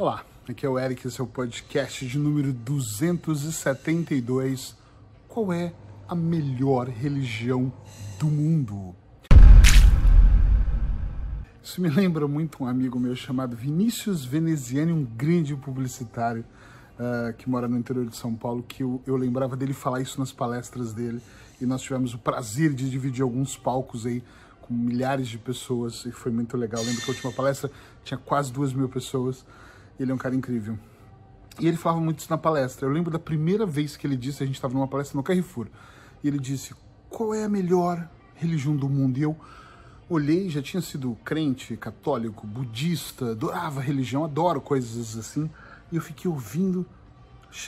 Olá, aqui é o Eric, esse é o podcast de número 272. Qual é a melhor religião do mundo? Isso me lembra muito um amigo meu chamado Vinícius Veneziani, um grande publicitário uh, que mora no interior de São Paulo, que eu, eu lembrava dele falar isso nas palestras dele. E nós tivemos o prazer de dividir alguns palcos aí com milhares de pessoas e foi muito legal. lembro que a última palestra tinha quase duas mil pessoas. Ele é um cara incrível. E ele falava muito isso na palestra. Eu lembro da primeira vez que ele disse, a gente estava numa palestra no Carrefour, e ele disse: Qual é a melhor religião do mundo? E eu olhei, já tinha sido crente, católico, budista, adorava religião, adoro coisas assim. E eu fiquei ouvindo,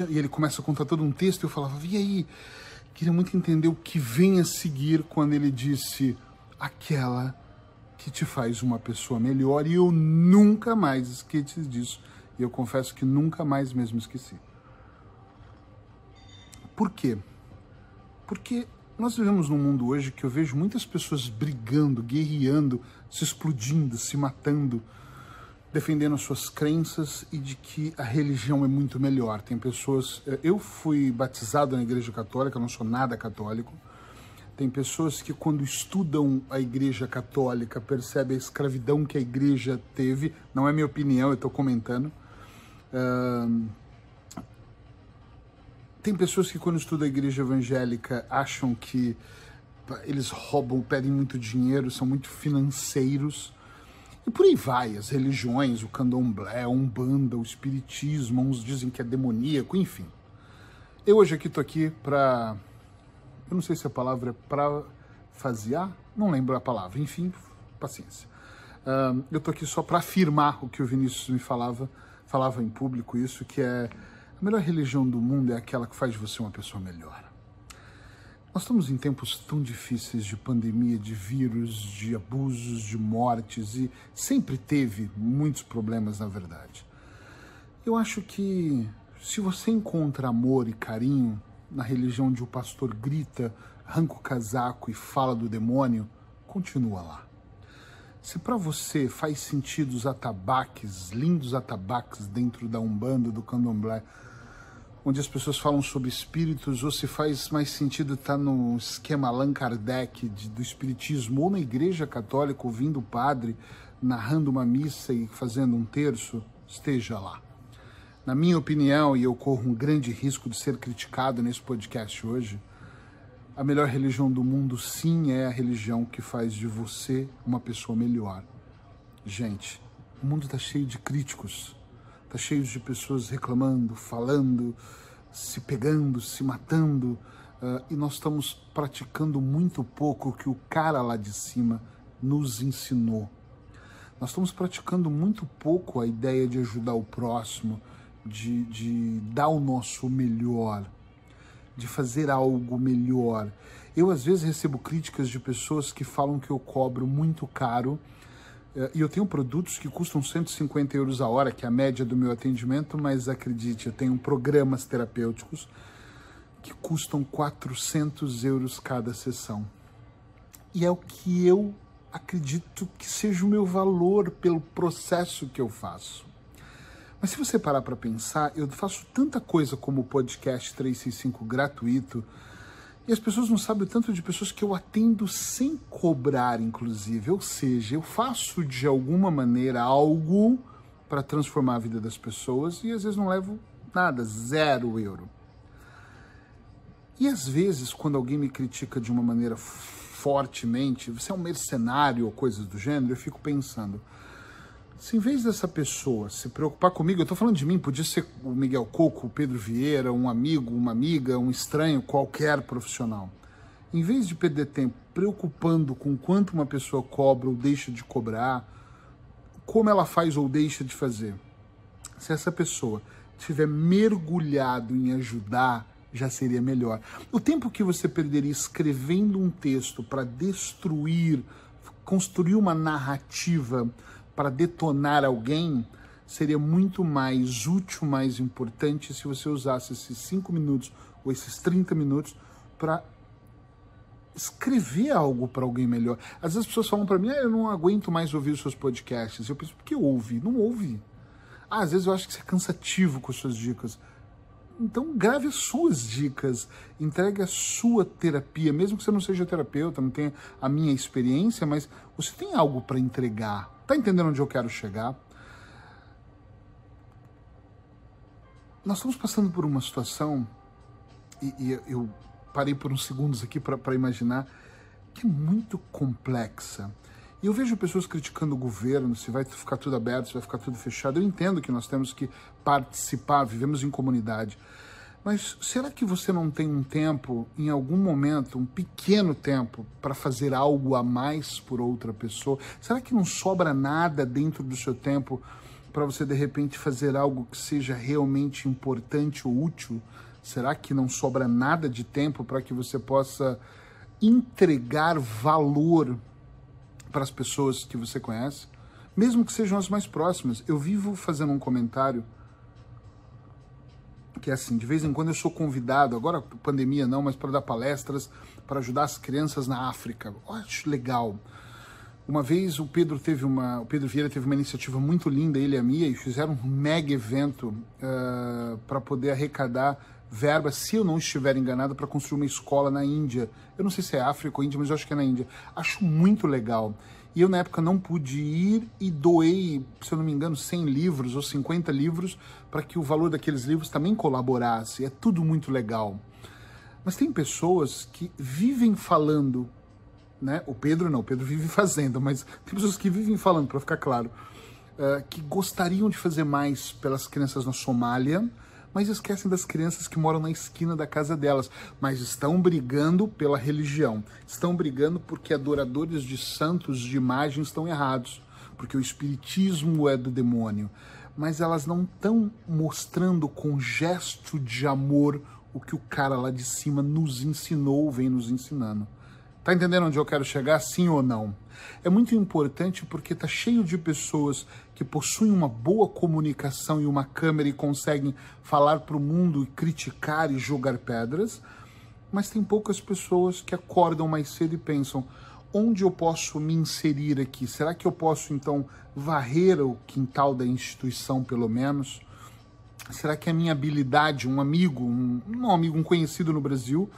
e ele começa a contar todo um texto, e eu falava, e aí? Queria muito entender o que vem a seguir quando ele disse aquela que te faz uma pessoa melhor, e eu nunca mais esqueci disso. E eu confesso que nunca mais mesmo esqueci. Por quê? Porque nós vivemos num mundo hoje que eu vejo muitas pessoas brigando, guerreando, se explodindo, se matando, defendendo as suas crenças e de que a religião é muito melhor. Tem pessoas. Eh, eu fui batizado na Igreja Católica, não sou nada católico. Tem pessoas que, quando estudam a Igreja Católica, percebem a escravidão que a Igreja teve. Não é minha opinião, eu estou comentando. Tem pessoas que, quando estudam a igreja evangélica, acham que eles roubam, pedem muito dinheiro, são muito financeiros. E por aí vai, as religiões, o candomblé, a umbanda, o espiritismo, uns dizem que é demoníaco, enfim. Eu hoje aqui tô aqui para eu não sei se a palavra é para fazear, não lembro a palavra, enfim, paciência. Eu tô aqui só para afirmar o que o Vinícius me falava, falava em público isso, que é a melhor religião do mundo é aquela que faz de você uma pessoa melhor. Nós estamos em tempos tão difíceis de pandemia, de vírus, de abusos, de mortes e sempre teve muitos problemas, na verdade. Eu acho que se você encontra amor e carinho na religião onde o pastor grita, arranca o casaco e fala do demônio, continua lá. Se para você faz sentido os atabaques, lindos atabaques dentro da Umbanda, do Candomblé, onde as pessoas falam sobre espíritos, ou se faz mais sentido estar tá no esquema Allan Kardec de, do espiritismo, ou na igreja católica, ouvindo o padre narrando uma missa e fazendo um terço, esteja lá. Na minha opinião, e eu corro um grande risco de ser criticado nesse podcast hoje, a melhor religião do mundo sim é a religião que faz de você uma pessoa melhor. Gente, o mundo está cheio de críticos Está cheio de pessoas reclamando, falando, se pegando, se matando, uh, e nós estamos praticando muito pouco o que o cara lá de cima nos ensinou. Nós estamos praticando muito pouco a ideia de ajudar o próximo, de, de dar o nosso melhor, de fazer algo melhor. Eu, às vezes, recebo críticas de pessoas que falam que eu cobro muito caro é, e eu tenho produtos que custam 150 euros a hora, que é a média do meu atendimento, mas acredite, eu tenho programas terapêuticos que custam 400 euros cada sessão. E é o que eu acredito que seja o meu valor pelo processo que eu faço. Mas se você parar para pensar, eu faço tanta coisa como o podcast 365 gratuito, e as pessoas não sabem o tanto de pessoas que eu atendo sem cobrar, inclusive. Ou seja, eu faço de alguma maneira algo para transformar a vida das pessoas e às vezes não levo nada, zero euro. E às vezes, quando alguém me critica de uma maneira fortemente, você é um mercenário ou coisas do gênero, eu fico pensando, se em vez dessa pessoa se preocupar comigo, eu estou falando de mim, podia ser o Miguel Coco, o Pedro Vieira, um amigo, uma amiga, um estranho, qualquer profissional. Em vez de perder tempo preocupando com quanto uma pessoa cobra ou deixa de cobrar, como ela faz ou deixa de fazer, se essa pessoa estiver mergulhado em ajudar, já seria melhor. O tempo que você perderia escrevendo um texto para destruir, construir uma narrativa para detonar alguém seria muito mais útil, mais importante se você usasse esses 5 minutos ou esses 30 minutos para escrever algo para alguém melhor. Às vezes as pessoas falam para mim, ah, eu não aguento mais ouvir os seus podcasts. Eu penso, por que ouve? Não ouve. Ah, às vezes eu acho que você é cansativo com as suas dicas. Então grave as suas dicas, entregue a sua terapia, mesmo que você não seja terapeuta, não tenha a minha experiência, mas você tem algo para entregar. Tá entendendo onde eu quero chegar? Nós estamos passando por uma situação e, e eu parei por uns segundos aqui para imaginar que é muito complexa. E eu vejo pessoas criticando o governo, se vai ficar tudo aberto, se vai ficar tudo fechado. Eu entendo que nós temos que participar, vivemos em comunidade. Mas será que você não tem um tempo, em algum momento, um pequeno tempo, para fazer algo a mais por outra pessoa? Será que não sobra nada dentro do seu tempo para você, de repente, fazer algo que seja realmente importante ou útil? Será que não sobra nada de tempo para que você possa entregar valor para as pessoas que você conhece, mesmo que sejam as mais próximas. Eu vivo fazendo um comentário que é assim, de vez em quando eu sou convidado, agora pandemia não, mas para dar palestras, para ajudar as crianças na África. Eu acho legal. Uma vez o Pedro teve uma, o Pedro Vieira teve uma iniciativa muito linda, ele e a Mia, e fizeram um mega evento uh, para poder arrecadar verba, se eu não estiver enganado, para construir uma escola na Índia. Eu não sei se é África ou Índia, mas eu acho que é na Índia. Acho muito legal. E eu, na época, não pude ir e doei, se eu não me engano, 100 livros ou 50 livros para que o valor daqueles livros também colaborasse. É tudo muito legal. Mas tem pessoas que vivem falando, né? O Pedro não, o Pedro vive fazendo, mas tem pessoas que vivem falando, para ficar claro, uh, que gostariam de fazer mais pelas crianças na Somália, mas esquecem das crianças que moram na esquina da casa delas, mas estão brigando pela religião, estão brigando porque adoradores de santos de imagem estão errados, porque o espiritismo é do demônio, mas elas não estão mostrando com gesto de amor o que o cara lá de cima nos ensinou, vem nos ensinando. Tá entendendo onde eu quero chegar, sim ou não? É muito importante porque tá cheio de pessoas que possuem uma boa comunicação e uma câmera e conseguem falar para o mundo e criticar e jogar pedras, mas tem poucas pessoas que acordam mais cedo e pensam: onde eu posso me inserir aqui? Será que eu posso então varrer o quintal da instituição, pelo menos? Será que a minha habilidade, um amigo, um, um amigo, um conhecido no Brasil,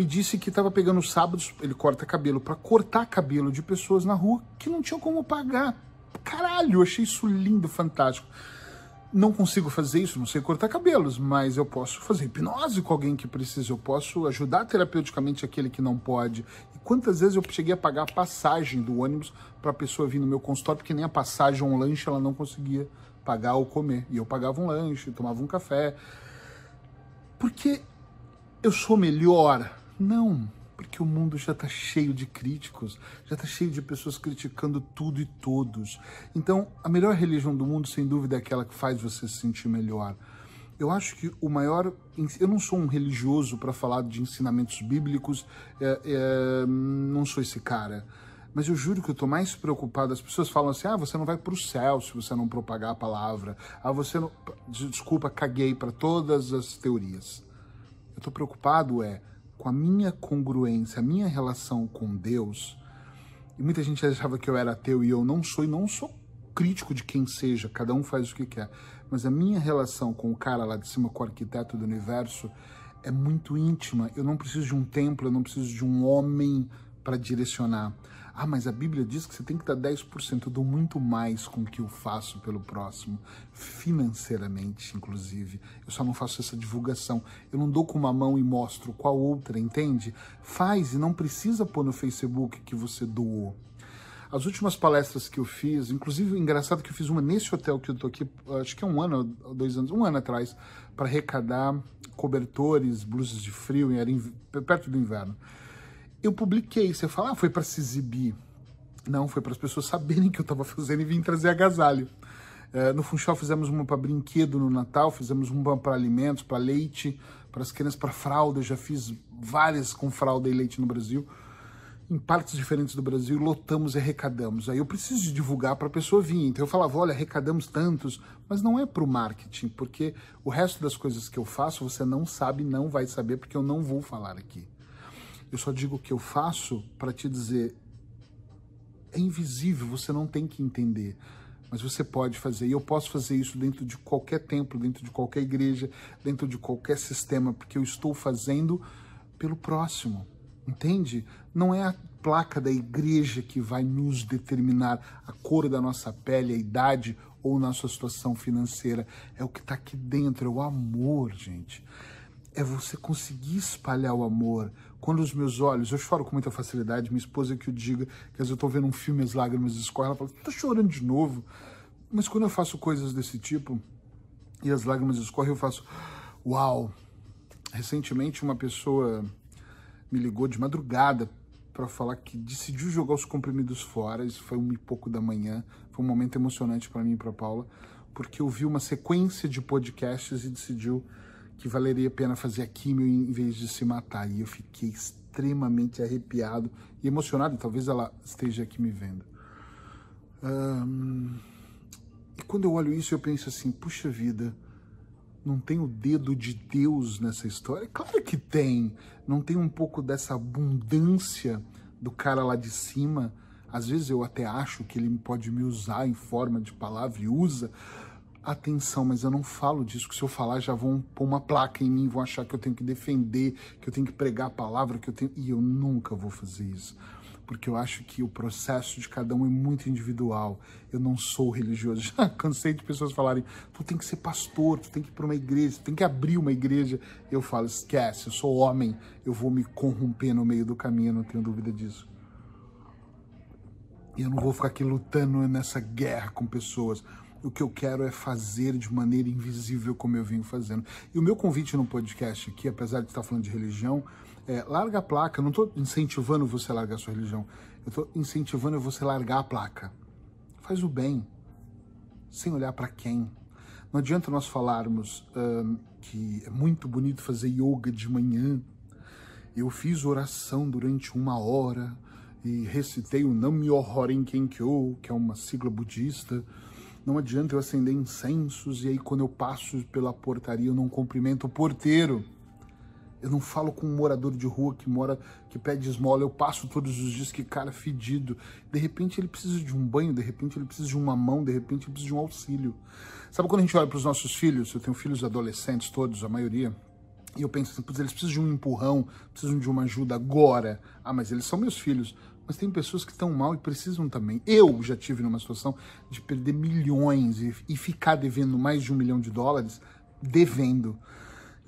me disse que estava pegando sábados, ele corta cabelo, para cortar cabelo de pessoas na rua que não tinham como pagar. Caralho, achei isso lindo, fantástico. Não consigo fazer isso, não sei cortar cabelos, mas eu posso fazer hipnose com alguém que precisa, eu posso ajudar terapeuticamente aquele que não pode. E quantas vezes eu cheguei a pagar a passagem do ônibus para a pessoa vir no meu consultório, porque nem a passagem ou um lanche ela não conseguia pagar ou comer. E eu pagava um lanche, tomava um café. Porque eu sou melhor não, porque o mundo já está cheio de críticos, já está cheio de pessoas criticando tudo e todos. Então, a melhor religião do mundo, sem dúvida, é aquela que faz você se sentir melhor. Eu acho que o maior. Eu não sou um religioso para falar de ensinamentos bíblicos, é, é, não sou esse cara. Mas eu juro que eu estou mais preocupado. As pessoas falam assim: ah, você não vai para o céu se você não propagar a palavra. Ah, você não. Desculpa, caguei para todas as teorias. Eu estou preocupado é com a minha congruência, a minha relação com Deus, e muita gente achava que eu era ateu e eu não sou, e não sou crítico de quem seja, cada um faz o que quer, mas a minha relação com o cara lá de cima, com o arquiteto do universo, é muito íntima. Eu não preciso de um templo, eu não preciso de um homem para direcionar. Ah, mas a Bíblia diz que você tem que dar 10%. Eu dou muito mais com o que eu faço pelo próximo, financeiramente, inclusive. Eu só não faço essa divulgação. Eu não dou com uma mão e mostro qual outra, entende? Faz e não precisa pôr no Facebook que você doou. As últimas palestras que eu fiz, inclusive, engraçado que eu fiz uma nesse hotel que eu tô aqui, acho que é um ano, dois anos, um ano atrás, para arrecadar cobertores, blusas de frio, era perto do inverno eu publiquei. Você fala, ah, foi para se exibir. Não, foi para as pessoas saberem que eu estava fazendo e vim trazer agasalho. É, no Funchal fizemos uma para brinquedo no Natal, fizemos uma para alimentos, para leite, para as crianças, para fralda. Já fiz várias com fralda e leite no Brasil, em partes diferentes do Brasil, lotamos e arrecadamos. Aí eu preciso divulgar para a pessoa vir. Então eu falava, olha, arrecadamos tantos, mas não é para o marketing, porque o resto das coisas que eu faço você não sabe, não vai saber, porque eu não vou falar aqui. Eu só digo o que eu faço para te dizer: é invisível, você não tem que entender. mas você pode fazer. E eu posso fazer isso dentro de qualquer templo, dentro de qualquer igreja, dentro de qualquer sistema, porque eu estou fazendo pelo próximo. Entende? Não é a placa da igreja que vai nos determinar a cor da nossa pele, a idade ou nossa situação financeira. É o que está aqui dentro, é o amor, gente. É você conseguir espalhar o amor. Quando os meus olhos, eu choro com muita facilidade, minha esposa que o diga, que às vezes eu estou vendo um filme as lágrimas escorrem, ela fala, tá chorando de novo. Mas quando eu faço coisas desse tipo e as lágrimas escorrem, eu faço, uau. Recentemente uma pessoa me ligou de madrugada para falar que decidiu jogar os comprimidos fora. Isso foi um e pouco da manhã. Foi um momento emocionante para mim e para Paula, porque eu vi uma sequência de podcasts e decidiu que valeria a pena fazer a químio em vez de se matar. E eu fiquei extremamente arrepiado e emocionado. Talvez ela esteja aqui me vendo. E quando eu olho isso, eu penso assim: puxa vida não tem o dedo de Deus nessa história? Claro que tem. Não tem um pouco dessa abundância do cara lá de cima. Às vezes eu até acho que ele pode me usar em forma de palavra e usa. Atenção, mas eu não falo disso, que se eu falar já vão pôr uma placa em mim, vão achar que eu tenho que defender, que eu tenho que pregar a palavra, que eu tenho. E eu nunca vou fazer isso porque eu acho que o processo de cada um é muito individual. Eu não sou religioso. Já cansei de pessoas falarem: tu tem que ser pastor, tu tem que ir para uma igreja, tu tem que abrir uma igreja. Eu falo: esquece, eu sou homem, eu vou me corromper no meio do caminho, não tenho dúvida disso. E eu não vou ficar aqui lutando nessa guerra com pessoas. O que eu quero é fazer de maneira invisível como eu venho fazendo. E o meu convite no podcast aqui, apesar de estar falando de religião, é, larga a placa. não estou incentivando você a largar a sua religião. Eu estou incentivando você a largar a placa. Faz o bem, sem olhar para quem. Não adianta nós falarmos que é muito bonito fazer yoga de manhã. Eu fiz oração durante uma hora e recitei o Nam-myoho Renge-kyo, que é uma sigla budista. Não adianta eu acender incensos e aí quando eu passo pela portaria eu não cumprimento o porteiro. Eu não falo com um morador de rua que mora, que pede esmola. Eu passo todos os dias que cara fedido. De repente ele precisa de um banho, de repente ele precisa de uma mão, de repente ele precisa de um auxílio. Sabe quando a gente olha para os nossos filhos? Eu tenho filhos adolescentes, todos, a maioria. E eu penso assim, eles precisam de um empurrão, precisam de uma ajuda agora. Ah, mas eles são meus filhos. Mas tem pessoas que estão mal e precisam também. Eu já tive numa situação de perder milhões e, e ficar devendo mais de um milhão de dólares devendo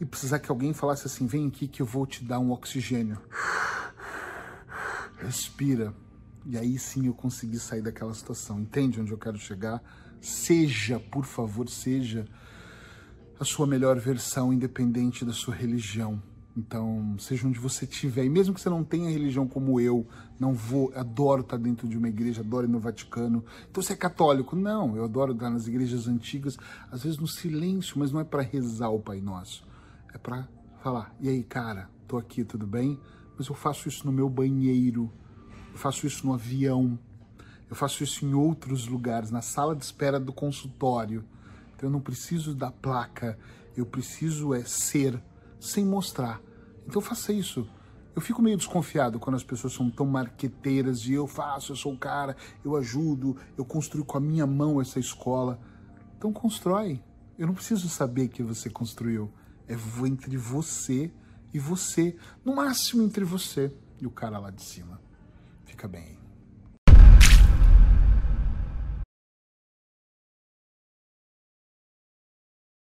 e precisar que alguém falasse assim: vem aqui que eu vou te dar um oxigênio. Respira. E aí sim eu consegui sair daquela situação. Entende onde eu quero chegar? Seja, por favor, seja a sua melhor versão, independente da sua religião. Então, seja onde você estiver, e mesmo que você não tenha religião como eu, não vou, adoro estar dentro de uma igreja, adoro ir no Vaticano. Então, você é católico? Não, eu adoro estar nas igrejas antigas, às vezes no silêncio, mas não é para rezar o Pai Nosso é para falar: e aí, cara, tô aqui, tudo bem? Mas eu faço isso no meu banheiro, eu faço isso no avião, eu faço isso em outros lugares, na sala de espera do consultório. Então eu não preciso da placa, eu preciso é ser sem mostrar. Então faça isso. Eu fico meio desconfiado quando as pessoas são tão marqueteiras e eu faço, eu sou o cara, eu ajudo, eu construo com a minha mão essa escola. Então constrói. Eu não preciso saber que você construiu. É entre você e você. No máximo entre você e o cara lá de cima. Fica bem aí.